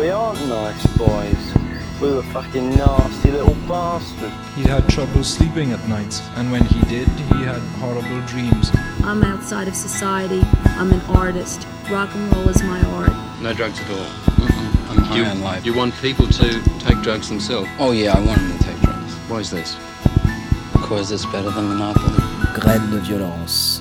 We aren't nice boys. We're a fucking nasty little bastard. He had trouble sleeping at night, and when he did, he had horrible dreams. I'm outside of society. I'm an artist. Rock and roll is my art. No drugs at all. Mm-mm. I'm high You, on life. you want people to take drugs themselves. Oh yeah, I want them to take drugs. Why is this? Because it's better than Monopoly. Graines de violence.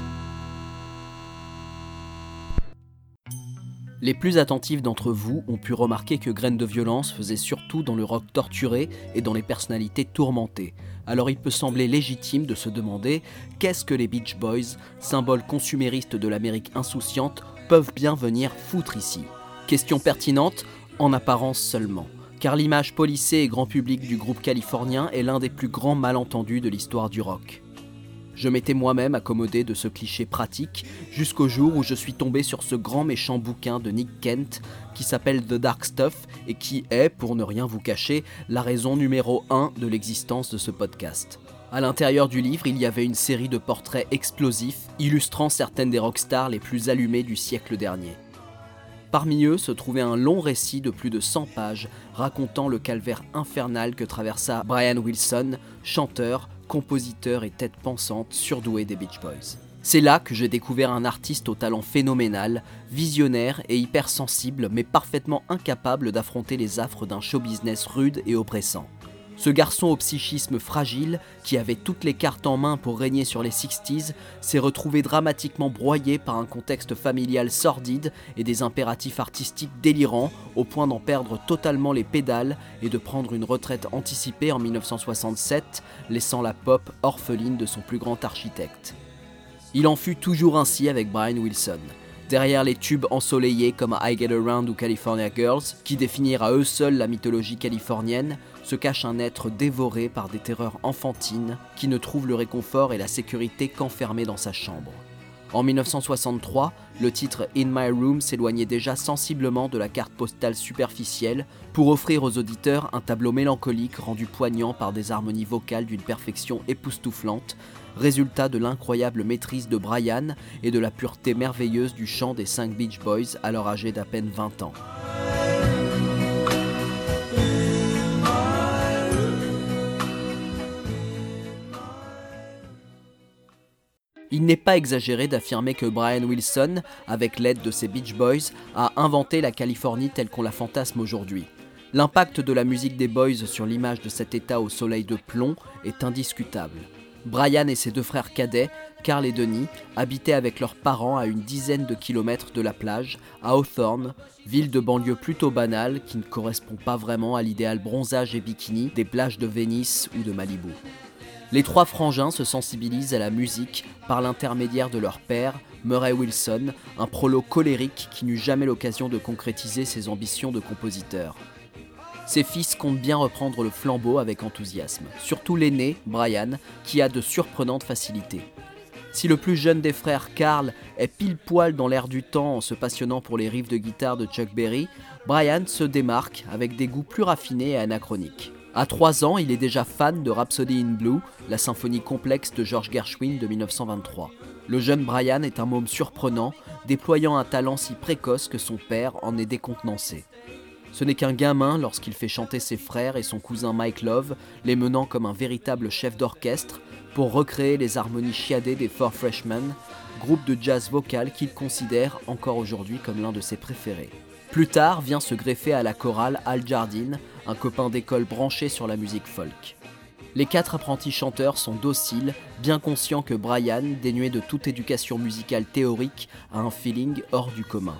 Les plus attentifs d'entre vous ont pu remarquer que Graines de violence faisait surtout dans le rock torturé et dans les personnalités tourmentées. Alors il peut sembler légitime de se demander qu'est-ce que les Beach Boys, symbole consumériste de l'Amérique insouciante, peuvent bien venir foutre ici? Question pertinente, en apparence seulement. Car l'image policée et grand public du groupe californien est l'un des plus grands malentendus de l'histoire du rock. Je m'étais moi-même accommodé de ce cliché pratique jusqu'au jour où je suis tombé sur ce grand méchant bouquin de Nick Kent qui s'appelle The Dark Stuff et qui est, pour ne rien vous cacher, la raison numéro 1 de l'existence de ce podcast. À l'intérieur du livre, il y avait une série de portraits explosifs illustrant certaines des rockstars les plus allumées du siècle dernier. Parmi eux se trouvait un long récit de plus de 100 pages racontant le calvaire infernal que traversa Brian Wilson, chanteur, compositeur et tête pensante surdoué des Beach Boys. C'est là que j'ai découvert un artiste au talent phénoménal, visionnaire et hypersensible, mais parfaitement incapable d'affronter les affres d'un show business rude et oppressant. Ce garçon au psychisme fragile, qui avait toutes les cartes en main pour régner sur les 60s, s'est retrouvé dramatiquement broyé par un contexte familial sordide et des impératifs artistiques délirants, au point d'en perdre totalement les pédales et de prendre une retraite anticipée en 1967, laissant la pop orpheline de son plus grand architecte. Il en fut toujours ainsi avec Brian Wilson. Derrière les tubes ensoleillés comme I Get Around ou California Girls, qui définirent à eux seuls la mythologie californienne, se cache un être dévoré par des terreurs enfantines qui ne trouve le réconfort et la sécurité qu'enfermé dans sa chambre. En 1963, le titre In My Room s'éloignait déjà sensiblement de la carte postale superficielle pour offrir aux auditeurs un tableau mélancolique rendu poignant par des harmonies vocales d'une perfection époustouflante, résultat de l'incroyable maîtrise de Brian et de la pureté merveilleuse du chant des 5 Beach Boys alors âgés d'à peine 20 ans. Il n'est pas exagéré d'affirmer que Brian Wilson, avec l'aide de ses Beach Boys, a inventé la Californie telle qu'on la fantasme aujourd'hui. L'impact de la musique des Boys sur l'image de cet état au soleil de plomb est indiscutable. Brian et ses deux frères cadets, Carl et Denis, habitaient avec leurs parents à une dizaine de kilomètres de la plage, à Hawthorne, ville de banlieue plutôt banale qui ne correspond pas vraiment à l'idéal bronzage et bikini des plages de Venise ou de Malibu. Les trois frangins se sensibilisent à la musique par l'intermédiaire de leur père, Murray Wilson, un prolo colérique qui n'eut jamais l'occasion de concrétiser ses ambitions de compositeur. Ses fils comptent bien reprendre le flambeau avec enthousiasme, surtout l'aîné, Brian, qui a de surprenantes facilités. Si le plus jeune des frères, Carl, est pile poil dans l'air du temps en se passionnant pour les riffs de guitare de Chuck Berry, Brian se démarque avec des goûts plus raffinés et anachroniques. À 3 ans, il est déjà fan de Rhapsody in Blue, la symphonie complexe de George Gershwin de 1923. Le jeune Brian est un môme surprenant, déployant un talent si précoce que son père en est décontenancé. Ce n'est qu'un gamin lorsqu'il fait chanter ses frères et son cousin Mike Love, les menant comme un véritable chef d'orchestre pour recréer les harmonies chiadées des Four Freshmen, groupe de jazz vocal qu'il considère encore aujourd'hui comme l'un de ses préférés. Plus tard vient se greffer à la chorale Al Jardine, un copain d'école branché sur la musique folk. Les quatre apprentis chanteurs sont dociles, bien conscients que Brian, dénué de toute éducation musicale théorique, a un feeling hors du commun.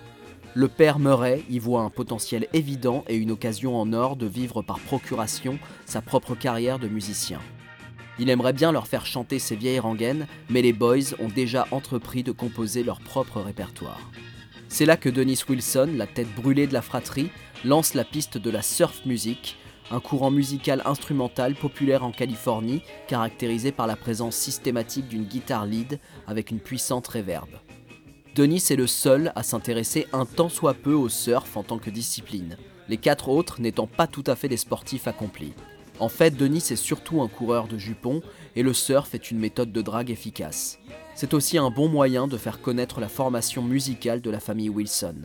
Le père Murray y voit un potentiel évident et une occasion en or de vivre par procuration sa propre carrière de musicien. Il aimerait bien leur faire chanter ses vieilles rengaines, mais les boys ont déjà entrepris de composer leur propre répertoire. C'est là que Dennis Wilson, la tête brûlée de la fratrie, lance la piste de la surf music, un courant musical instrumental populaire en Californie, caractérisé par la présence systématique d'une guitare lead avec une puissante réverbe. Denis est le seul à s'intéresser un tant soit peu au surf en tant que discipline, les quatre autres n'étant pas tout à fait des sportifs accomplis. En fait, Denis est surtout un coureur de jupons et le surf est une méthode de drague efficace. C'est aussi un bon moyen de faire connaître la formation musicale de la famille Wilson.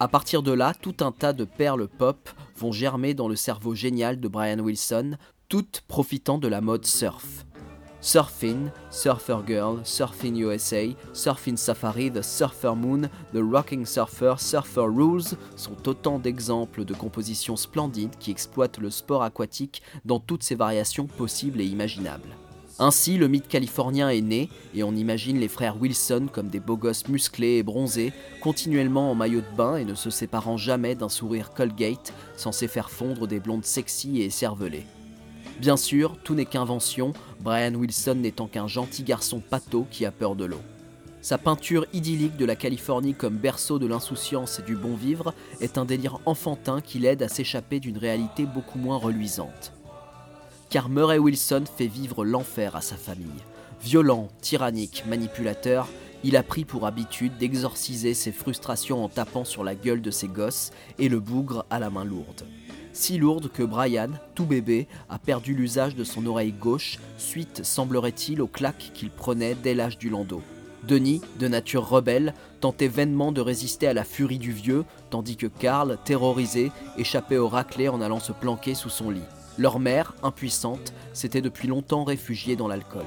À partir de là, tout un tas de perles pop vont germer dans le cerveau génial de Brian Wilson, toutes profitant de la mode surf. Surfing, Surfer Girl, Surfing USA, Surfing Safari, The Surfer Moon, The Rocking Surfer, Surfer Rules sont autant d'exemples de compositions splendides qui exploitent le sport aquatique dans toutes ses variations possibles et imaginables. Ainsi, le mythe californien est né, et on imagine les frères Wilson comme des beaux gosses musclés et bronzés, continuellement en maillot de bain et ne se séparant jamais d'un sourire Colgate, censé faire fondre des blondes sexy et cervelées. Bien sûr, tout n'est qu'invention, Brian Wilson n'étant qu'un gentil garçon pâteau qui a peur de l'eau. Sa peinture idyllique de la Californie comme berceau de l'insouciance et du bon vivre est un délire enfantin qui l'aide à s'échapper d'une réalité beaucoup moins reluisante car Murray Wilson fait vivre l'enfer à sa famille. Violent, tyrannique, manipulateur, il a pris pour habitude d'exorciser ses frustrations en tapant sur la gueule de ses gosses et le bougre à la main lourde. Si lourde que Brian, tout bébé, a perdu l'usage de son oreille gauche suite, semblerait-il, aux claques qu'il prenait dès l'âge du landau. Denis, de nature rebelle, tentait vainement de résister à la furie du vieux, tandis que Karl, terrorisé, échappait au raclé en allant se planquer sous son lit. Leur mère, impuissante, s'était depuis longtemps réfugiée dans l'alcool.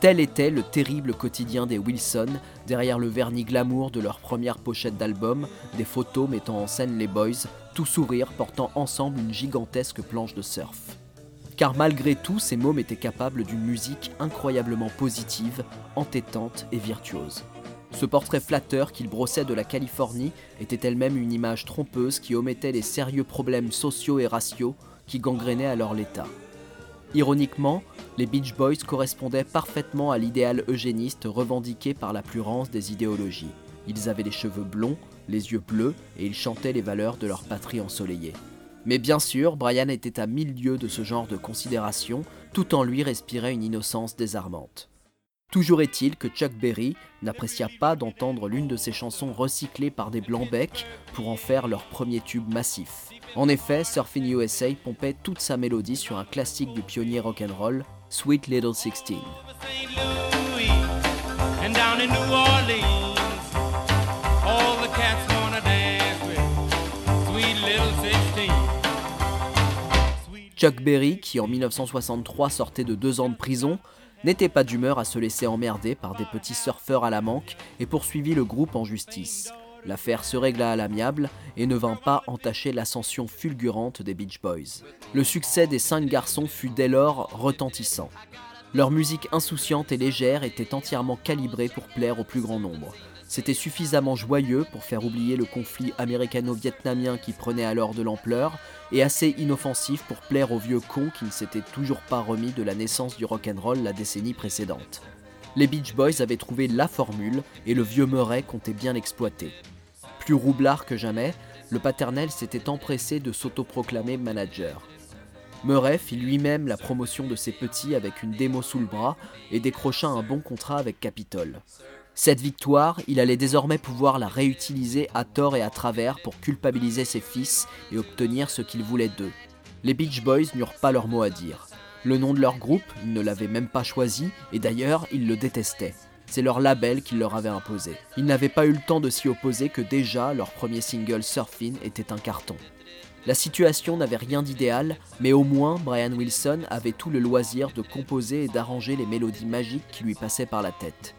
Tel était le terrible quotidien des Wilson, derrière le vernis glamour de leur première pochette d'album, des photos mettant en scène les boys, tout sourire portant ensemble une gigantesque planche de surf. Car malgré tout, ces mômes étaient capables d'une musique incroyablement positive, entêtante et virtuose. Ce portrait flatteur qu'ils brossaient de la Californie était elle-même une image trompeuse qui omettait les sérieux problèmes sociaux et raciaux qui gangrénaient alors l'État. Ironiquement, les Beach Boys correspondaient parfaitement à l'idéal eugéniste revendiqué par la plus rance des idéologies. Ils avaient les cheveux blonds, les yeux bleus et ils chantaient les valeurs de leur patrie ensoleillée. Mais bien sûr, Brian était à mille lieues de ce genre de considération, tout en lui respirait une innocence désarmante. Toujours est-il que Chuck Berry n'apprécia pas d'entendre l'une de ses chansons recyclées par des blancs-becs pour en faire leur premier tube massif. En effet, Surfing USA pompait toute sa mélodie sur un classique du pionnier rock'n'roll, Sweet Little Sixteen. Chuck Berry, qui en 1963 sortait de deux ans de prison, n'était pas d'humeur à se laisser emmerder par des petits surfeurs à la manque et poursuivit le groupe en justice. L'affaire se régla à l'amiable et ne vint pas entacher l'ascension fulgurante des Beach Boys. Le succès des cinq garçons fut dès lors retentissant. Leur musique insouciante et légère était entièrement calibrée pour plaire au plus grand nombre. C'était suffisamment joyeux pour faire oublier le conflit américano-vietnamien qui prenait alors de l'ampleur, et assez inoffensif pour plaire aux vieux cons qui ne s'étaient toujours pas remis de la naissance du rock'n'roll la décennie précédente. Les Beach Boys avaient trouvé la formule, et le vieux Murray comptait bien l'exploiter. Plus roublard que jamais, le paternel s'était empressé de s'autoproclamer manager. Murray fit lui-même la promotion de ses petits avec une démo sous le bras et décrocha un bon contrat avec Capitol. Cette victoire, il allait désormais pouvoir la réutiliser à tort et à travers pour culpabiliser ses fils et obtenir ce qu'il voulait d'eux. Les Beach Boys n'eurent pas leur mot à dire. Le nom de leur groupe, ils ne l'avaient même pas choisi, et d'ailleurs, ils le détestaient. C'est leur label qu'ils leur avait imposé. Ils n'avaient pas eu le temps de s'y opposer que déjà leur premier single Surfing était un carton. La situation n'avait rien d'idéal, mais au moins Brian Wilson avait tout le loisir de composer et d'arranger les mélodies magiques qui lui passaient par la tête.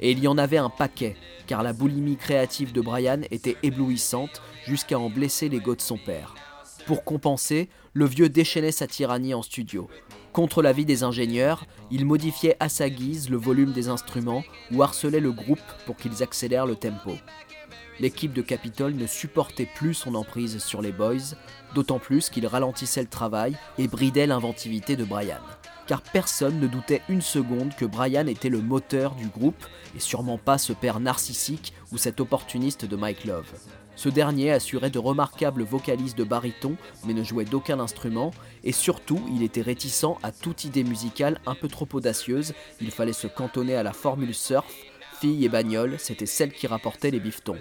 Et il y en avait un paquet, car la boulimie créative de Brian était éblouissante jusqu'à en blesser l'ego de son père. Pour compenser, le vieux déchaînait sa tyrannie en studio. Contre l'avis des ingénieurs, il modifiait à sa guise le volume des instruments ou harcelait le groupe pour qu'ils accélèrent le tempo. L'équipe de Capitol ne supportait plus son emprise sur les boys, d'autant plus qu'il ralentissait le travail et bridait l'inventivité de Brian car personne ne doutait une seconde que Brian était le moteur du groupe, et sûrement pas ce père narcissique ou cet opportuniste de Mike Love. Ce dernier assurait de remarquables vocalises de baryton, mais ne jouait d'aucun instrument, et surtout, il était réticent à toute idée musicale un peu trop audacieuse, il fallait se cantonner à la formule surf, fille et bagnole, c'était celle qui rapportait les biftons.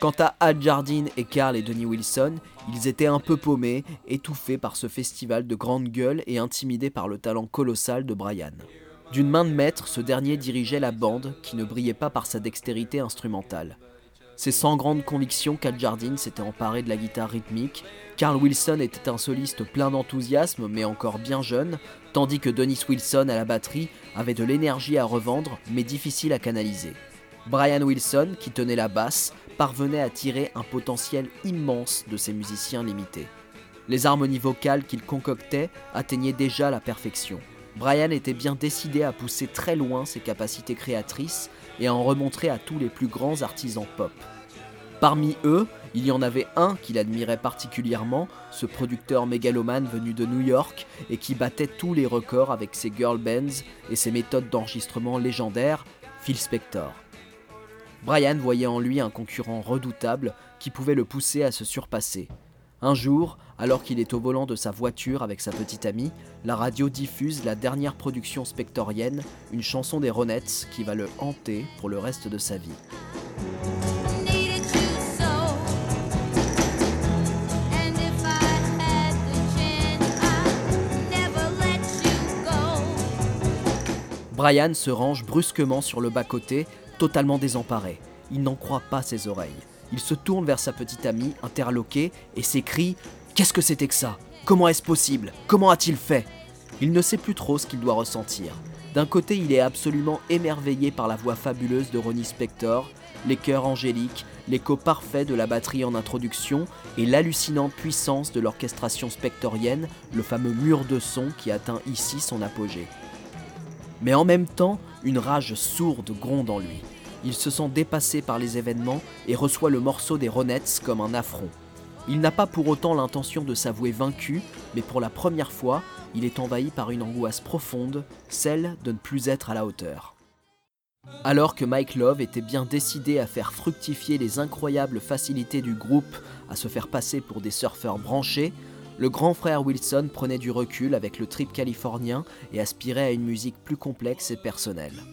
Quant à Al Jardine et Carl et Denis Wilson, ils étaient un peu paumés, étouffés par ce festival de grandes gueules et intimidés par le talent colossal de Brian. D'une main de maître, ce dernier dirigeait la bande, qui ne brillait pas par sa dextérité instrumentale. C'est sans grande conviction qu'Al Jardine s'était emparé de la guitare rythmique. Carl Wilson était un soliste plein d'enthousiasme, mais encore bien jeune, tandis que Dennis Wilson à la batterie avait de l'énergie à revendre, mais difficile à canaliser. Brian Wilson, qui tenait la basse, parvenait à tirer un potentiel immense de ses musiciens limités. Les harmonies vocales qu'il concoctait atteignaient déjà la perfection. Brian était bien décidé à pousser très loin ses capacités créatrices et à en remontrer à tous les plus grands artisans pop. Parmi eux, il y en avait un qu'il admirait particulièrement, ce producteur mégalomane venu de New York et qui battait tous les records avec ses girl bands et ses méthodes d'enregistrement légendaires, Phil Spector. Brian voyait en lui un concurrent redoutable qui pouvait le pousser à se surpasser. Un jour, alors qu'il est au volant de sa voiture avec sa petite amie, la radio diffuse la dernière production spectorienne, une chanson des Ronettes qui va le hanter pour le reste de sa vie. Brian se range brusquement sur le bas-côté, totalement désemparé. Il n'en croit pas ses oreilles. Il se tourne vers sa petite amie, interloqué, et s'écrie Qu'est-ce que c'était que ça? Comment est-ce possible? Comment a-t-il fait? Il ne sait plus trop ce qu'il doit ressentir. D'un côté, il est absolument émerveillé par la voix fabuleuse de Ronnie Spector, les chœurs angéliques, l'écho parfait de la batterie en introduction et l'hallucinante puissance de l'orchestration spectorienne, le fameux mur de son qui atteint ici son apogée. Mais en même temps, une rage sourde gronde en lui. Il se sent dépassé par les événements et reçoit le morceau des Ronettes comme un affront. Il n'a pas pour autant l'intention de s'avouer vaincu, mais pour la première fois, il est envahi par une angoisse profonde, celle de ne plus être à la hauteur. Alors que Mike Love était bien décidé à faire fructifier les incroyables facilités du groupe à se faire passer pour des surfeurs branchés, le grand frère Wilson prenait du recul avec le trip californien et aspirait à une musique plus complexe et personnelle.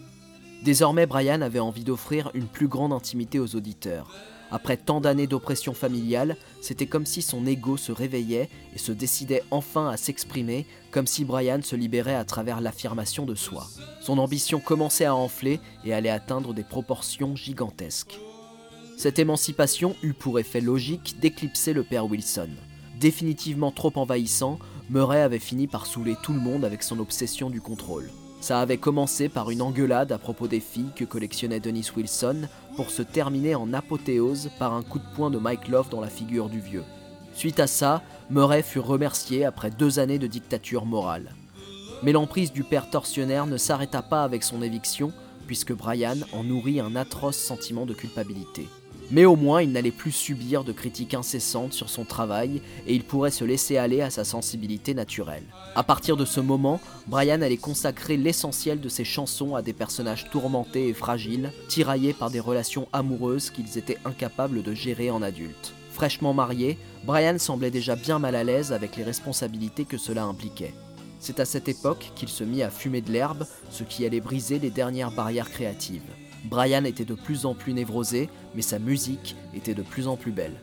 Désormais, Brian avait envie d'offrir une plus grande intimité aux auditeurs. Après tant d'années d'oppression familiale, c'était comme si son ego se réveillait et se décidait enfin à s'exprimer, comme si Brian se libérait à travers l'affirmation de soi. Son ambition commençait à enfler et allait atteindre des proportions gigantesques. Cette émancipation eut pour effet logique d'éclipser le père Wilson. Définitivement trop envahissant, Murray avait fini par saouler tout le monde avec son obsession du contrôle. Ça avait commencé par une engueulade à propos des filles que collectionnait Dennis Wilson, pour se terminer en apothéose par un coup de poing de Mike Love dans la figure du vieux. Suite à ça, Murray fut remercié après deux années de dictature morale. Mais l'emprise du père tortionnaire ne s'arrêta pas avec son éviction, puisque Brian en nourrit un atroce sentiment de culpabilité. Mais au moins, il n'allait plus subir de critiques incessantes sur son travail et il pourrait se laisser aller à sa sensibilité naturelle. À partir de ce moment, Brian allait consacrer l'essentiel de ses chansons à des personnages tourmentés et fragiles, tiraillés par des relations amoureuses qu'ils étaient incapables de gérer en adultes. Fraîchement marié, Brian semblait déjà bien mal à l'aise avec les responsabilités que cela impliquait. C'est à cette époque qu'il se mit à fumer de l'herbe, ce qui allait briser les dernières barrières créatives. Brian était de plus en plus névrosé, mais sa musique était de plus en plus belle.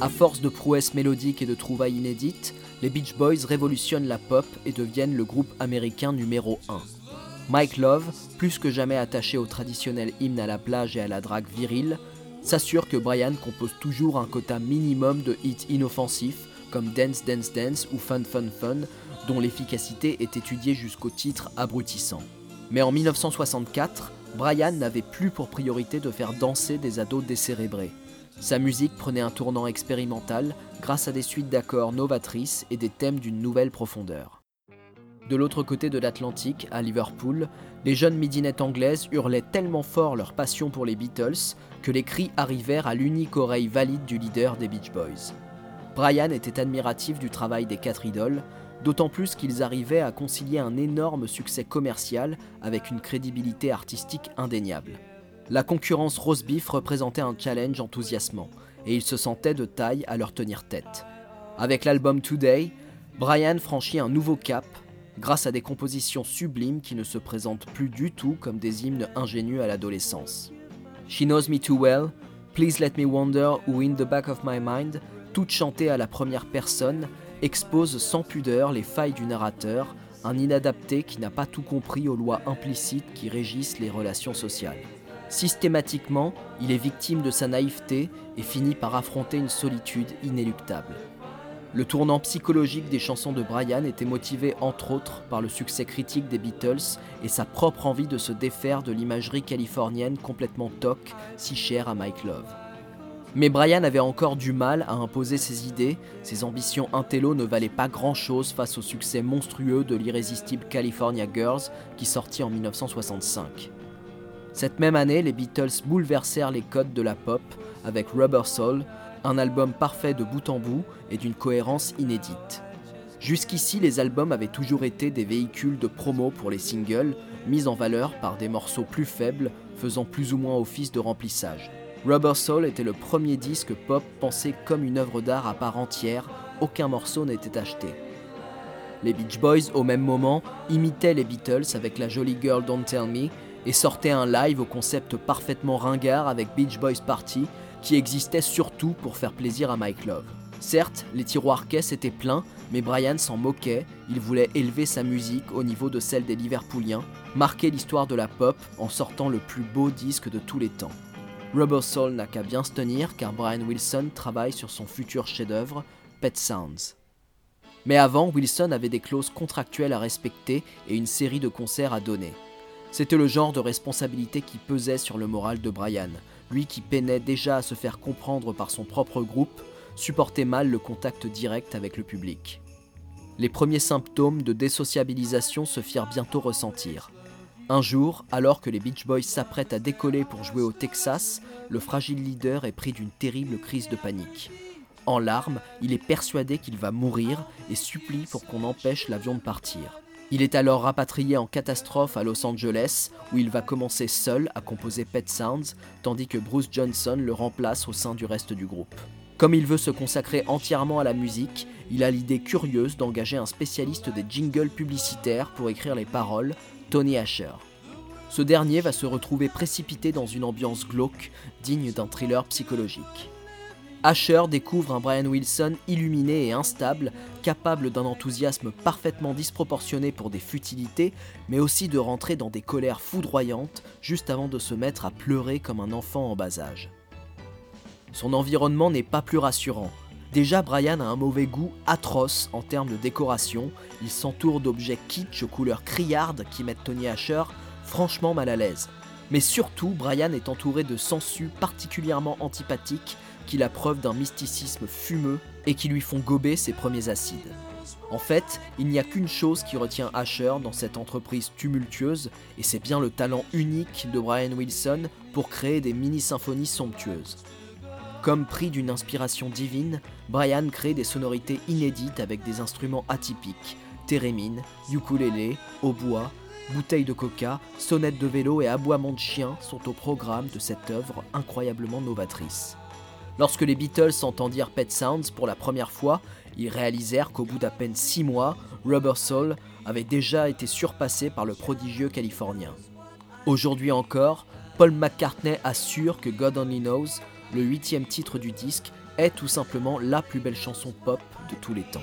À force de prouesses mélodiques et de trouvailles inédites, les Beach Boys révolutionnent la pop et deviennent le groupe américain numéro 1. Mike Love, plus que jamais attaché au traditionnel hymne à la plage et à la drague virile, s'assure que Brian compose toujours un quota minimum de hits inoffensifs comme Dance Dance Dance ou Fun Fun Fun, dont l'efficacité est étudiée jusqu'au titre abrutissant. Mais en 1964, Brian n'avait plus pour priorité de faire danser des ados décérébrés. Sa musique prenait un tournant expérimental grâce à des suites d'accords novatrices et des thèmes d'une nouvelle profondeur. De l'autre côté de l'Atlantique, à Liverpool, les jeunes midinettes anglaises hurlaient tellement fort leur passion pour les Beatles que les cris arrivèrent à l'unique oreille valide du leader des Beach Boys. Brian était admiratif du travail des quatre idoles, d'autant plus qu'ils arrivaient à concilier un énorme succès commercial avec une crédibilité artistique indéniable. La concurrence Rose Beef représentait un challenge enthousiasmant, et il se sentait de taille à leur tenir tête. Avec l'album Today, Brian franchit un nouveau cap grâce à des compositions sublimes qui ne se présentent plus du tout comme des hymnes ingénus à l'adolescence. She Knows Me Too Well, Please Let Me Wonder ou In the Back of My Mind, toutes chantées à la première personne, expose sans pudeur les failles du narrateur, un inadapté qui n'a pas tout compris aux lois implicites qui régissent les relations sociales. Systématiquement, il est victime de sa naïveté et finit par affronter une solitude inéluctable. Le tournant psychologique des chansons de Brian était motivé entre autres par le succès critique des Beatles et sa propre envie de se défaire de l'imagerie californienne complètement toc, si chère à Mike Love. Mais Brian avait encore du mal à imposer ses idées, ses ambitions intello ne valaient pas grand-chose face au succès monstrueux de l'irrésistible California Girls qui sortit en 1965. Cette même année, les Beatles bouleversèrent les codes de la pop avec Rubber Soul, un album parfait de bout en bout et d'une cohérence inédite. Jusqu'ici, les albums avaient toujours été des véhicules de promo pour les singles, mis en valeur par des morceaux plus faibles, faisant plus ou moins office de remplissage. Rubber Soul était le premier disque pop pensé comme une œuvre d'art à part entière, aucun morceau n'était acheté. Les Beach Boys, au même moment, imitaient les Beatles avec la jolie Girl Don't Tell Me et sortaient un live au concept parfaitement ringard avec Beach Boys Party qui existait surtout pour faire plaisir à Mike Love. Certes, les tiroirs caisses étaient pleins, mais Brian s'en moquait, il voulait élever sa musique au niveau de celle des Liverpooliens, marquer l'histoire de la pop en sortant le plus beau disque de tous les temps. Rubber Soul n'a qu'à bien se tenir car Brian Wilson travaille sur son futur chef-d'œuvre, Pet Sounds. Mais avant, Wilson avait des clauses contractuelles à respecter et une série de concerts à donner. C'était le genre de responsabilité qui pesait sur le moral de Brian, lui qui peinait déjà à se faire comprendre par son propre groupe, supportait mal le contact direct avec le public. Les premiers symptômes de désociabilisation se firent bientôt ressentir. Un jour, alors que les Beach Boys s'apprêtent à décoller pour jouer au Texas, le fragile leader est pris d'une terrible crise de panique. En larmes, il est persuadé qu'il va mourir et supplie pour qu'on empêche l'avion de partir. Il est alors rapatrié en catastrophe à Los Angeles, où il va commencer seul à composer Pet Sounds, tandis que Bruce Johnson le remplace au sein du reste du groupe. Comme il veut se consacrer entièrement à la musique, il a l'idée curieuse d'engager un spécialiste des jingles publicitaires pour écrire les paroles, Tony Asher. Ce dernier va se retrouver précipité dans une ambiance glauque, digne d'un thriller psychologique. Asher découvre un Brian Wilson illuminé et instable, capable d'un enthousiasme parfaitement disproportionné pour des futilités, mais aussi de rentrer dans des colères foudroyantes juste avant de se mettre à pleurer comme un enfant en bas âge. Son environnement n'est pas plus rassurant. Déjà, Brian a un mauvais goût atroce en termes de décoration. Il s'entoure d'objets kitsch aux couleurs criardes qui mettent Tony Asher franchement mal à l'aise. Mais surtout, Brian est entouré de sangsues particulièrement antipathiques qui la preuve d'un mysticisme fumeux et qui lui font gober ses premiers acides. En fait, il n'y a qu'une chose qui retient Asher dans cette entreprise tumultueuse, et c'est bien le talent unique de Brian Wilson pour créer des mini-symphonies somptueuses. Comme pris d'une inspiration divine, Brian crée des sonorités inédites avec des instruments atypiques, thérémine, ukulélé, hautbois, bouteilles de coca, sonnettes de vélo et aboiements de chiens sont au programme de cette œuvre incroyablement novatrice. Lorsque les Beatles entendirent Pet Sounds pour la première fois, ils réalisèrent qu'au bout d'à peine six mois, Rubber Soul avait déjà été surpassé par le prodigieux californien. Aujourd'hui encore, Paul McCartney assure que God Only Knows, le huitième titre du disque, est tout simplement la plus belle chanson pop de tous les temps.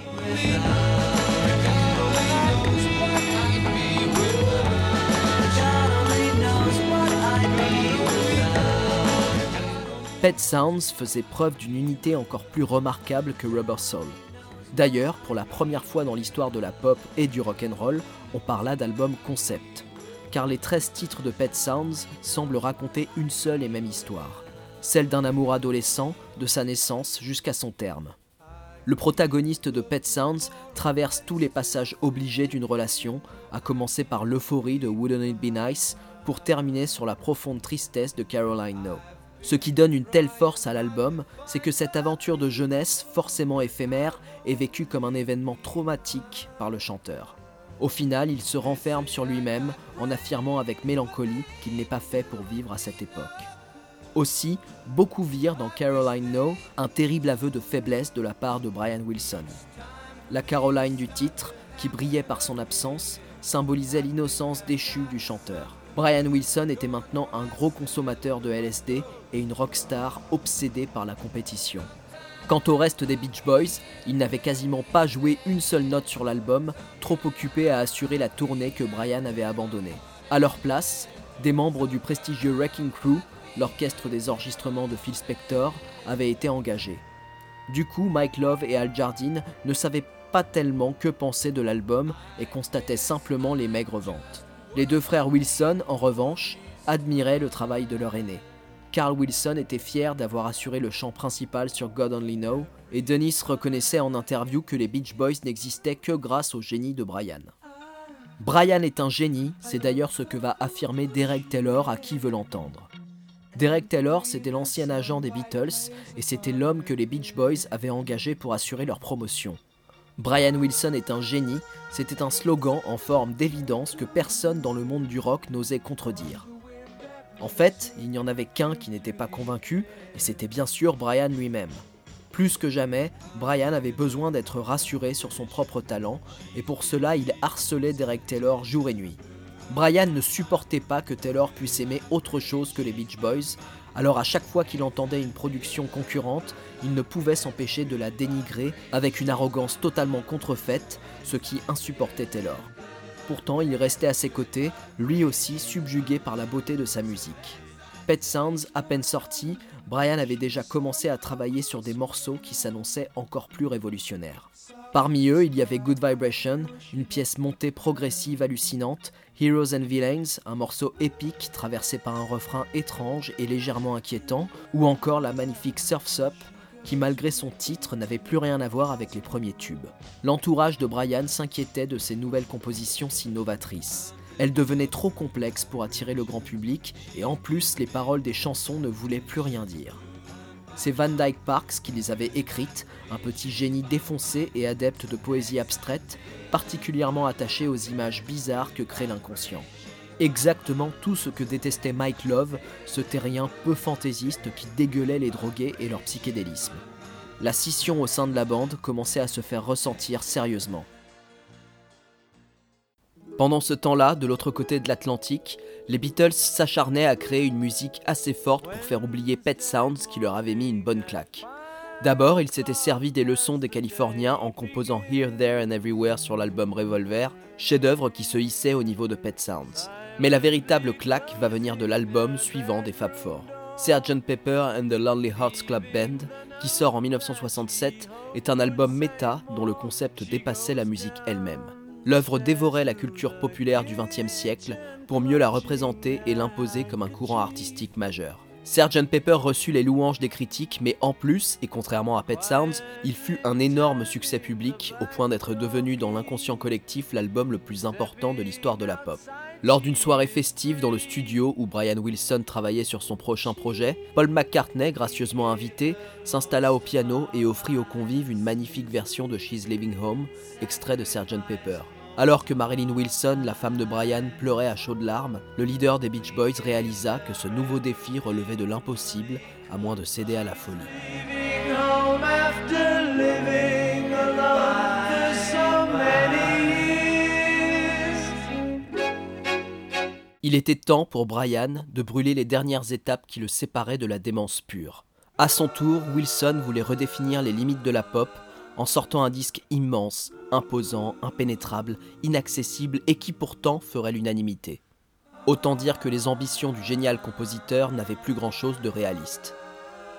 Pet Sounds faisait preuve d'une unité encore plus remarquable que Rubber Soul. D'ailleurs, pour la première fois dans l'histoire de la pop et du rock'n'roll, on parla d'album concept, car les 13 titres de Pet Sounds semblent raconter une seule et même histoire, celle d'un amour adolescent, de sa naissance jusqu'à son terme. Le protagoniste de Pet Sounds traverse tous les passages obligés d'une relation, à commencer par l'euphorie de Wouldn't It Be Nice, pour terminer sur la profonde tristesse de Caroline No. Ce qui donne une telle force à l'album, c'est que cette aventure de jeunesse, forcément éphémère, est vécue comme un événement traumatique par le chanteur. Au final, il se renferme sur lui-même en affirmant avec mélancolie qu'il n'est pas fait pour vivre à cette époque. Aussi, beaucoup virent dans Caroline No un terrible aveu de faiblesse de la part de Brian Wilson. La Caroline du titre, qui brillait par son absence, symbolisait l'innocence déchue du chanteur. Brian Wilson était maintenant un gros consommateur de LSD et une rockstar obsédée par la compétition. Quant au reste des Beach Boys, ils n'avaient quasiment pas joué une seule note sur l'album, trop occupés à assurer la tournée que Brian avait abandonnée. À leur place, des membres du prestigieux Wrecking Crew, l'orchestre des enregistrements de Phil Spector, avaient été engagés. Du coup, Mike Love et Al Jardine ne savaient pas tellement que penser de l'album et constataient simplement les maigres ventes. Les deux frères Wilson, en revanche, admiraient le travail de leur aîné. Carl Wilson était fier d'avoir assuré le chant principal sur God Only Know, et Dennis reconnaissait en interview que les Beach Boys n'existaient que grâce au génie de Brian. Brian est un génie, c'est d'ailleurs ce que va affirmer Derek Taylor à qui veut l'entendre. Derek Taylor, c'était l'ancien agent des Beatles et c'était l'homme que les Beach Boys avaient engagé pour assurer leur promotion. Brian Wilson est un génie, c'était un slogan en forme d'évidence que personne dans le monde du rock n'osait contredire. En fait, il n'y en avait qu'un qui n'était pas convaincu, et c'était bien sûr Brian lui-même. Plus que jamais, Brian avait besoin d'être rassuré sur son propre talent, et pour cela il harcelait Derek Taylor jour et nuit. Brian ne supportait pas que Taylor puisse aimer autre chose que les Beach Boys, alors à chaque fois qu'il entendait une production concurrente, il ne pouvait s'empêcher de la dénigrer avec une arrogance totalement contrefaite, ce qui insupportait Taylor. Pourtant, il restait à ses côtés, lui aussi subjugué par la beauté de sa musique. Pet Sounds, à peine sorti, Brian avait déjà commencé à travailler sur des morceaux qui s'annonçaient encore plus révolutionnaires. Parmi eux, il y avait Good Vibration, une pièce montée progressive hallucinante, Heroes and Villains, un morceau épique traversé par un refrain étrange et légèrement inquiétant, ou encore la magnifique Surf's Up, qui malgré son titre n'avait plus rien à voir avec les premiers tubes. L'entourage de Brian s'inquiétait de ces nouvelles compositions si novatrices. Elles devenaient trop complexes pour attirer le grand public et en plus les paroles des chansons ne voulaient plus rien dire. C'est Van Dyke Parks qui les avait écrites, un petit génie défoncé et adepte de poésie abstraite, particulièrement attaché aux images bizarres que crée l'inconscient. Exactement tout ce que détestait Mike Love, ce terrien peu fantaisiste qui dégueulait les drogués et leur psychédélisme. La scission au sein de la bande commençait à se faire ressentir sérieusement. Pendant ce temps-là, de l'autre côté de l'Atlantique, les Beatles s'acharnaient à créer une musique assez forte pour faire oublier Pet Sounds qui leur avait mis une bonne claque. D'abord, ils s'étaient servi des leçons des Californiens en composant Here, There and Everywhere sur l'album Revolver, chef-d'œuvre qui se hissait au niveau de Pet Sounds. Mais la véritable claque va venir de l'album suivant des Fab Four. Sgt. Pepper and the Lonely Hearts Club Band, qui sort en 1967, est un album méta dont le concept dépassait la musique elle-même. L'œuvre dévorait la culture populaire du XXe siècle pour mieux la représenter et l'imposer comme un courant artistique majeur. Sgt. Pepper reçut les louanges des critiques, mais en plus, et contrairement à Pet Sounds, il fut un énorme succès public, au point d'être devenu dans l'inconscient collectif l'album le plus important de l'histoire de la pop. Lors d'une soirée festive dans le studio où Brian Wilson travaillait sur son prochain projet, Paul McCartney, gracieusement invité, s'installa au piano et offrit aux convives une magnifique version de She's Living Home, extrait de Sgt. Pepper. Alors que Marilyn Wilson, la femme de Brian, pleurait à chaudes larmes, le leader des Beach Boys réalisa que ce nouveau défi relevait de l'impossible, à moins de céder à la folie. Il était temps pour Brian de brûler les dernières étapes qui le séparaient de la démence pure. À son tour, Wilson voulait redéfinir les limites de la pop en sortant un disque immense, imposant, impénétrable, inaccessible et qui pourtant ferait l'unanimité. Autant dire que les ambitions du génial compositeur n'avaient plus grand-chose de réaliste.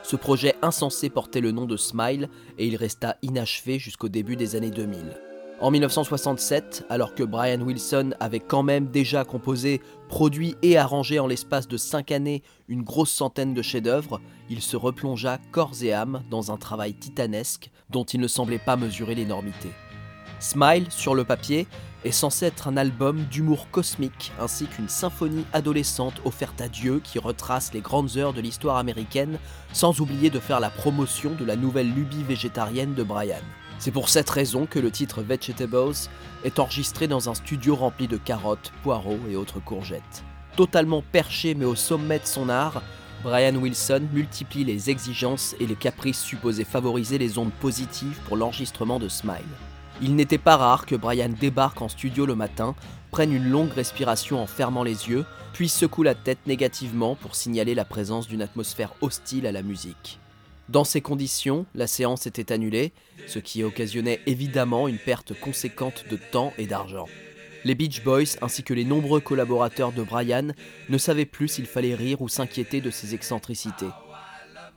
Ce projet insensé portait le nom de Smile et il resta inachevé jusqu'au début des années 2000. En 1967, alors que Brian Wilson avait quand même déjà composé, produit et arrangé en l'espace de 5 années une grosse centaine de chefs-d'œuvre, il se replongea corps et âme dans un travail titanesque dont il ne semblait pas mesurer l'énormité. Smile, sur le papier, est censé être un album d'humour cosmique ainsi qu'une symphonie adolescente offerte à Dieu qui retrace les grandes heures de l'histoire américaine sans oublier de faire la promotion de la nouvelle lubie végétarienne de Brian. C'est pour cette raison que le titre Vegetables est enregistré dans un studio rempli de carottes, poireaux et autres courgettes. Totalement perché mais au sommet de son art, Brian Wilson multiplie les exigences et les caprices supposés favoriser les ondes positives pour l'enregistrement de Smile. Il n'était pas rare que Brian débarque en studio le matin, prenne une longue respiration en fermant les yeux, puis secoue la tête négativement pour signaler la présence d'une atmosphère hostile à la musique. Dans ces conditions, la séance était annulée, ce qui occasionnait évidemment une perte conséquente de temps et d'argent. Les Beach Boys ainsi que les nombreux collaborateurs de Brian ne savaient plus s'il fallait rire ou s'inquiéter de ses excentricités.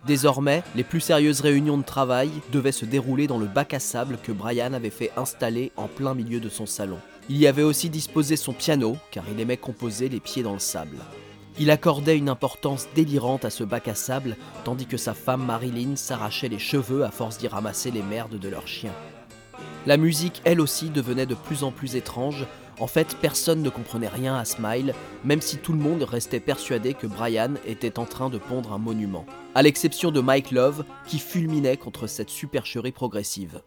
Désormais, les plus sérieuses réunions de travail devaient se dérouler dans le bac à sable que Brian avait fait installer en plein milieu de son salon. Il y avait aussi disposé son piano, car il aimait composer les pieds dans le sable. Il accordait une importance délirante à ce bac à sable, tandis que sa femme Marilyn s'arrachait les cheveux à force d'y ramasser les merdes de leur chien. La musique, elle aussi, devenait de plus en plus étrange. En fait, personne ne comprenait rien à Smile, même si tout le monde restait persuadé que Brian était en train de pondre un monument. À l'exception de Mike Love, qui fulminait contre cette supercherie progressive.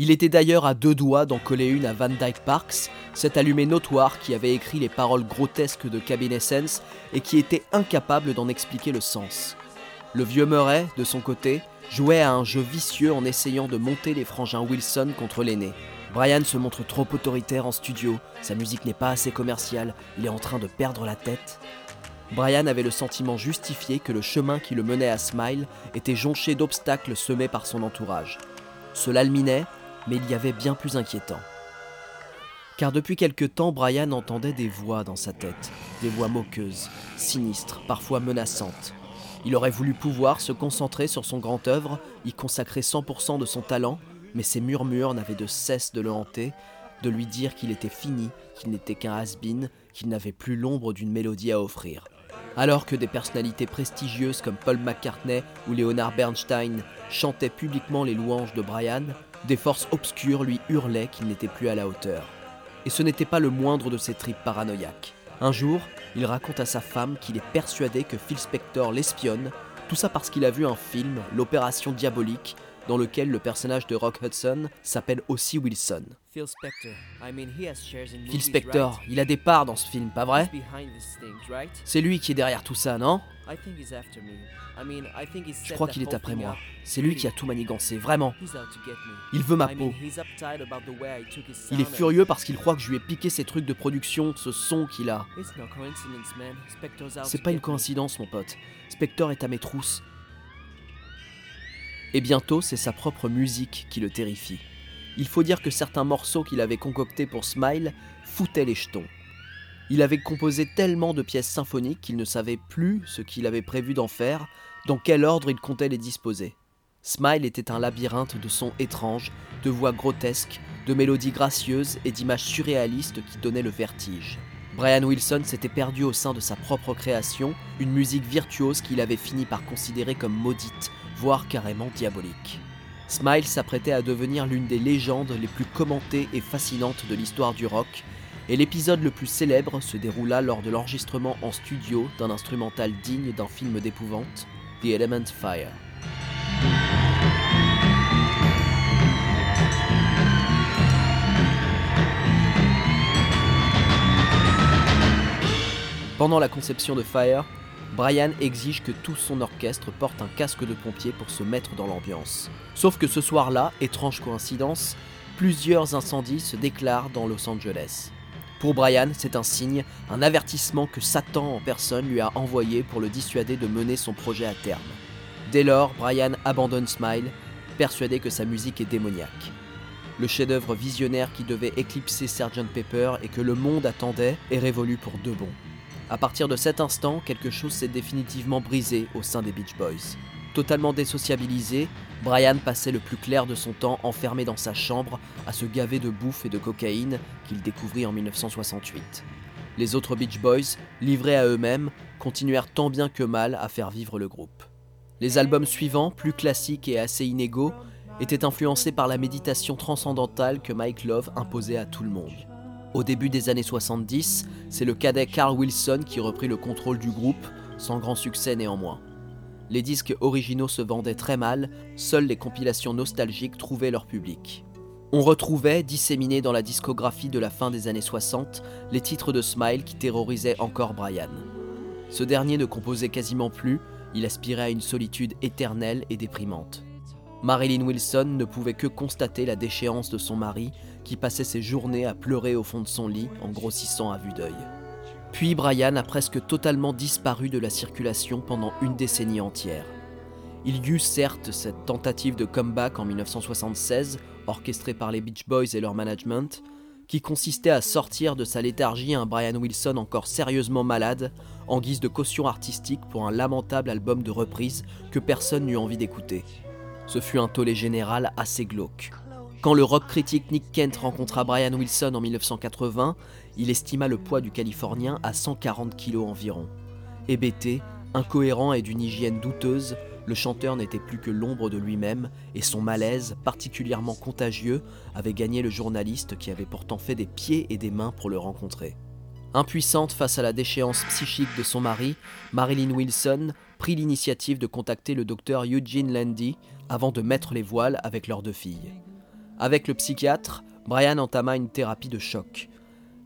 Il était d'ailleurs à deux doigts d'en coller une à Van Dyke Parks, cet allumé notoire qui avait écrit les paroles grotesques de Cabin Essence et qui était incapable d'en expliquer le sens. Le vieux Murray, de son côté, jouait à un jeu vicieux en essayant de monter les frangins Wilson contre l'aîné. Brian se montre trop autoritaire en studio, sa musique n'est pas assez commerciale, il est en train de perdre la tête. Brian avait le sentiment justifié que le chemin qui le menait à Smile était jonché d'obstacles semés par son entourage. Cela le minait, mais il y avait bien plus inquiétant. Car depuis quelque temps, Brian entendait des voix dans sa tête, des voix moqueuses, sinistres, parfois menaçantes. Il aurait voulu pouvoir se concentrer sur son grand œuvre, y consacrer 100% de son talent, mais ces murmures n'avaient de cesse de le hanter, de lui dire qu'il était fini, qu'il n'était qu'un has-been, qu'il n'avait plus l'ombre d'une mélodie à offrir. Alors que des personnalités prestigieuses comme Paul McCartney ou Leonard Bernstein chantaient publiquement les louanges de Brian, des forces obscures lui hurlaient qu'il n'était plus à la hauteur. Et ce n'était pas le moindre de ses tripes paranoïaques. Un jour, il raconte à sa femme qu'il est persuadé que Phil Spector l'espionne, tout ça parce qu'il a vu un film, L'Opération Diabolique, dans lequel le personnage de Rock Hudson s'appelle aussi Wilson. Phil Spector. I mean, he has shares in Phil movies, Spector, right? il a des parts dans ce film, pas vrai? C'est lui qui est derrière tout ça, non? Je crois qu'il est après moi. C'est lui qui a tout manigancé, vraiment. Il veut ma peau. Il est furieux parce qu'il croit que je lui ai piqué ses trucs de production, ce son qu'il a. C'est pas une coïncidence, mon pote. Spector est à mes trousses. Et bientôt, c'est sa propre musique qui le terrifie. Il faut dire que certains morceaux qu'il avait concoctés pour Smile foutaient les jetons. Il avait composé tellement de pièces symphoniques qu'il ne savait plus ce qu'il avait prévu d'en faire, dans quel ordre il comptait les disposer. Smile était un labyrinthe de sons étranges, de voix grotesques, de mélodies gracieuses et d'images surréalistes qui donnaient le vertige. Brian Wilson s'était perdu au sein de sa propre création, une musique virtuose qu'il avait fini par considérer comme maudite, voire carrément diabolique. Smile s'apprêtait à devenir l'une des légendes les plus commentées et fascinantes de l'histoire du rock, et l'épisode le plus célèbre se déroula lors de l'enregistrement en studio d'un instrumental digne d'un film d'épouvante, The Element Fire. Pendant la conception de Fire, Brian exige que tout son orchestre porte un casque de pompier pour se mettre dans l'ambiance. Sauf que ce soir-là, étrange coïncidence, plusieurs incendies se déclarent dans Los Angeles. Pour Brian, c'est un signe, un avertissement que Satan en personne lui a envoyé pour le dissuader de mener son projet à terme. Dès lors, Brian abandonne Smile, persuadé que sa musique est démoniaque. Le chef-d'œuvre visionnaire qui devait éclipser Sgt Pepper et que le monde attendait est révolu pour de bon. À partir de cet instant, quelque chose s'est définitivement brisé au sein des Beach Boys. Totalement désociabilisé, Brian passait le plus clair de son temps enfermé dans sa chambre à se gaver de bouffe et de cocaïne qu'il découvrit en 1968. Les autres Beach Boys, livrés à eux-mêmes, continuèrent tant bien que mal à faire vivre le groupe. Les albums suivants, plus classiques et assez inégaux, étaient influencés par la méditation transcendantale que Mike Love imposait à tout le monde. Au début des années 70, c'est le cadet Carl Wilson qui reprit le contrôle du groupe, sans grand succès néanmoins. Les disques originaux se vendaient très mal, seules les compilations nostalgiques trouvaient leur public. On retrouvait, disséminés dans la discographie de la fin des années 60, les titres de Smile qui terrorisaient encore Brian. Ce dernier ne composait quasiment plus, il aspirait à une solitude éternelle et déprimante. Marilyn Wilson ne pouvait que constater la déchéance de son mari, qui passait ses journées à pleurer au fond de son lit en grossissant à vue d'œil. Puis Brian a presque totalement disparu de la circulation pendant une décennie entière. Il y eut certes cette tentative de comeback en 1976, orchestrée par les Beach Boys et leur management, qui consistait à sortir de sa léthargie un Brian Wilson encore sérieusement malade, en guise de caution artistique pour un lamentable album de reprise que personne n'eut envie d'écouter. Ce fut un tollé général assez glauque. Quand le rock critique Nick Kent rencontra Brian Wilson en 1980, il estima le poids du Californien à 140 kg environ. Hébété, incohérent et d'une hygiène douteuse, le chanteur n'était plus que l'ombre de lui-même et son malaise, particulièrement contagieux, avait gagné le journaliste qui avait pourtant fait des pieds et des mains pour le rencontrer. Impuissante face à la déchéance psychique de son mari, Marilyn Wilson prit l'initiative de contacter le docteur Eugene Landy avant de mettre les voiles avec leurs deux filles. Avec le psychiatre, Brian entama une thérapie de choc.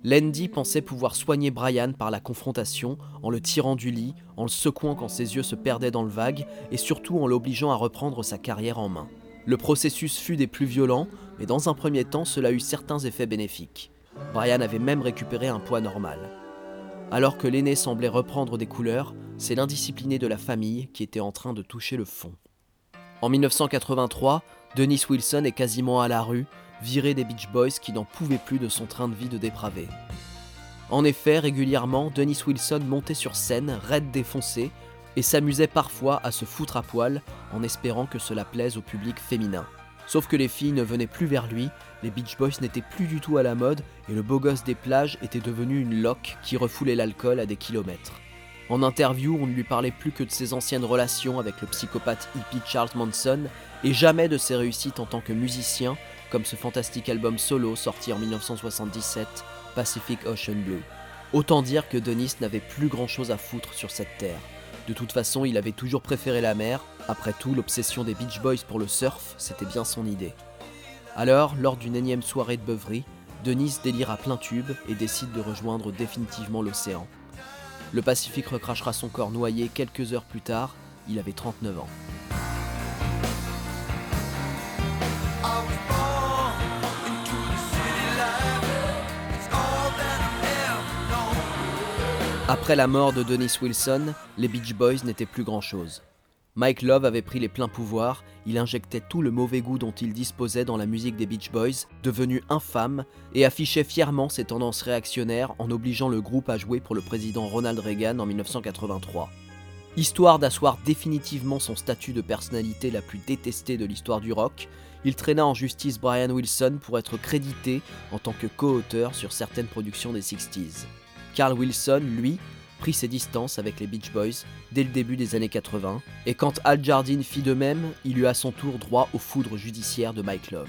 Landy pensait pouvoir soigner Brian par la confrontation, en le tirant du lit, en le secouant quand ses yeux se perdaient dans le vague, et surtout en l'obligeant à reprendre sa carrière en main. Le processus fut des plus violents, mais dans un premier temps, cela eut certains effets bénéfiques. Brian avait même récupéré un poids normal. Alors que l'aîné semblait reprendre des couleurs, c'est l'indiscipliné de la famille qui était en train de toucher le fond. En 1983, Dennis Wilson est quasiment à la rue, viré des Beach Boys qui n'en pouvaient plus de son train de vie de dépravé. En effet, régulièrement, Dennis Wilson montait sur scène, raide défoncé, et s'amusait parfois à se foutre à poil en espérant que cela plaise au public féminin. Sauf que les filles ne venaient plus vers lui, les Beach Boys n'étaient plus du tout à la mode et le beau gosse des plages était devenu une loque qui refoulait l'alcool à des kilomètres. En interview, on ne lui parlait plus que de ses anciennes relations avec le psychopathe hippie Charles Manson et jamais de ses réussites en tant que musicien, comme ce fantastique album solo sorti en 1977, Pacific Ocean Blue. Autant dire que Dennis n'avait plus grand chose à foutre sur cette terre. De toute façon, il avait toujours préféré la mer. Après tout, l'obsession des Beach Boys pour le surf, c'était bien son idée. Alors, lors d'une énième soirée de beuverie, Dennis délire à plein tube et décide de rejoindre définitivement l'océan. Le Pacifique recrachera son corps noyé quelques heures plus tard, il avait 39 ans. Après la mort de Dennis Wilson, les Beach Boys n'étaient plus grand-chose. Mike Love avait pris les pleins pouvoirs, il injectait tout le mauvais goût dont il disposait dans la musique des Beach Boys, devenu infâme, et affichait fièrement ses tendances réactionnaires en obligeant le groupe à jouer pour le président Ronald Reagan en 1983. Histoire d'asseoir définitivement son statut de personnalité la plus détestée de l'histoire du rock, il traîna en justice Brian Wilson pour être crédité en tant que co-auteur sur certaines productions des 60s. Carl Wilson, lui, prit ses distances avec les Beach Boys dès le début des années 80, et quand Al Jardine fit de même, il eut à son tour droit aux foudres judiciaires de Mike Love.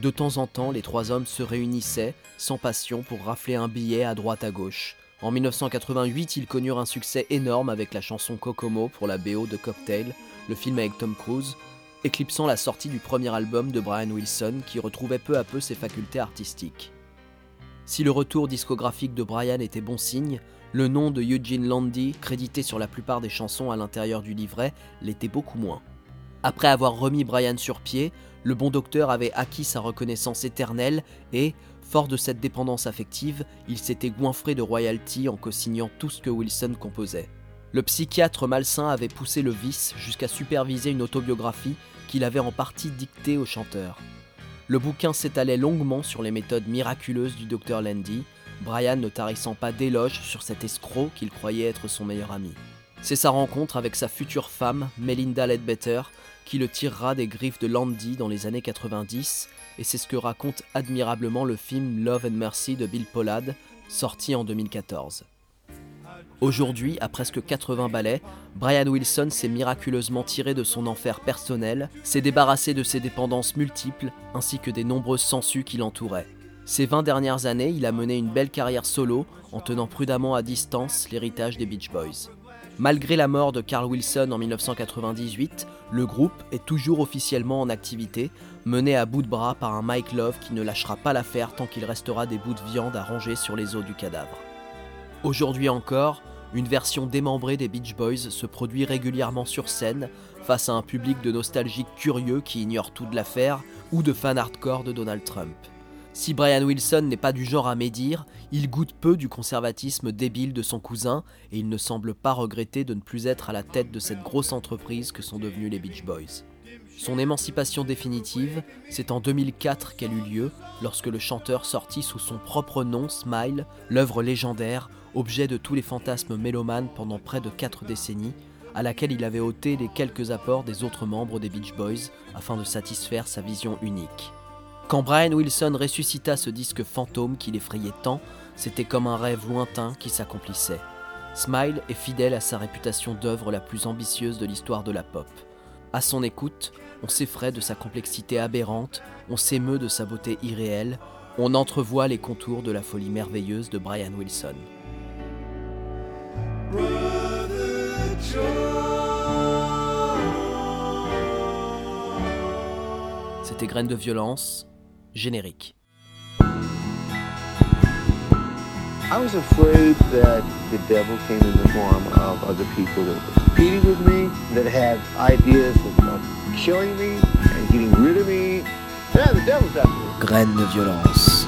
De temps en temps, les trois hommes se réunissaient, sans passion, pour rafler un billet à droite à gauche. En 1988, ils connurent un succès énorme avec la chanson Kokomo pour la BO de Cocktail, le film avec Tom Cruise, éclipsant la sortie du premier album de Brian Wilson qui retrouvait peu à peu ses facultés artistiques. Si le retour discographique de Brian était bon signe, le nom de Eugene Landy, crédité sur la plupart des chansons à l'intérieur du livret, l'était beaucoup moins. Après avoir remis Brian sur pied, le bon docteur avait acquis sa reconnaissance éternelle et, fort de cette dépendance affective, il s'était goinfré de royalties en co-signant tout ce que Wilson composait. Le psychiatre malsain avait poussé le vice jusqu'à superviser une autobiographie qu'il avait en partie dictée au chanteur. Le bouquin s'étalait longuement sur les méthodes miraculeuses du docteur Landy, Brian ne tarissant pas d'éloges sur cet escroc qu'il croyait être son meilleur ami. C'est sa rencontre avec sa future femme, Melinda Ledbetter, qui le tirera des griffes de Landy dans les années 90, et c'est ce que raconte admirablement le film Love and Mercy de Bill Pollard, sorti en 2014. Aujourd'hui, à presque 80 ballets, Brian Wilson s'est miraculeusement tiré de son enfer personnel, s'est débarrassé de ses dépendances multiples ainsi que des nombreuses sangsues qui l'entouraient. Ces 20 dernières années, il a mené une belle carrière solo en tenant prudemment à distance l'héritage des Beach Boys. Malgré la mort de Carl Wilson en 1998, le groupe est toujours officiellement en activité, mené à bout de bras par un Mike Love qui ne lâchera pas l'affaire tant qu'il restera des bouts de viande à ranger sur les os du cadavre. Aujourd'hui encore, une version démembrée des Beach Boys se produit régulièrement sur scène face à un public de nostalgiques curieux qui ignore tout de l'affaire ou de fans hardcore de Donald Trump. Si Brian Wilson n'est pas du genre à médire, il goûte peu du conservatisme débile de son cousin et il ne semble pas regretter de ne plus être à la tête de cette grosse entreprise que sont devenus les Beach Boys. Son émancipation définitive, c'est en 2004 qu'elle eut lieu, lorsque le chanteur sortit sous son propre nom, Smile, l'œuvre légendaire, objet de tous les fantasmes mélomanes pendant près de 4 décennies, à laquelle il avait ôté les quelques apports des autres membres des Beach Boys afin de satisfaire sa vision unique. Quand Brian Wilson ressuscita ce disque fantôme qui l'effrayait tant, c'était comme un rêve lointain qui s'accomplissait. Smile est fidèle à sa réputation d'œuvre la plus ambitieuse de l'histoire de la pop. À son écoute, on s'effraie de sa complexité aberrante, on s'émeut de sa beauté irréelle, on entrevoit les contours de la folie merveilleuse de Brian Wilson. C'était Graines de violence, générique. Competing with me, that had ideas of, killing me and getting rid of me. De violence.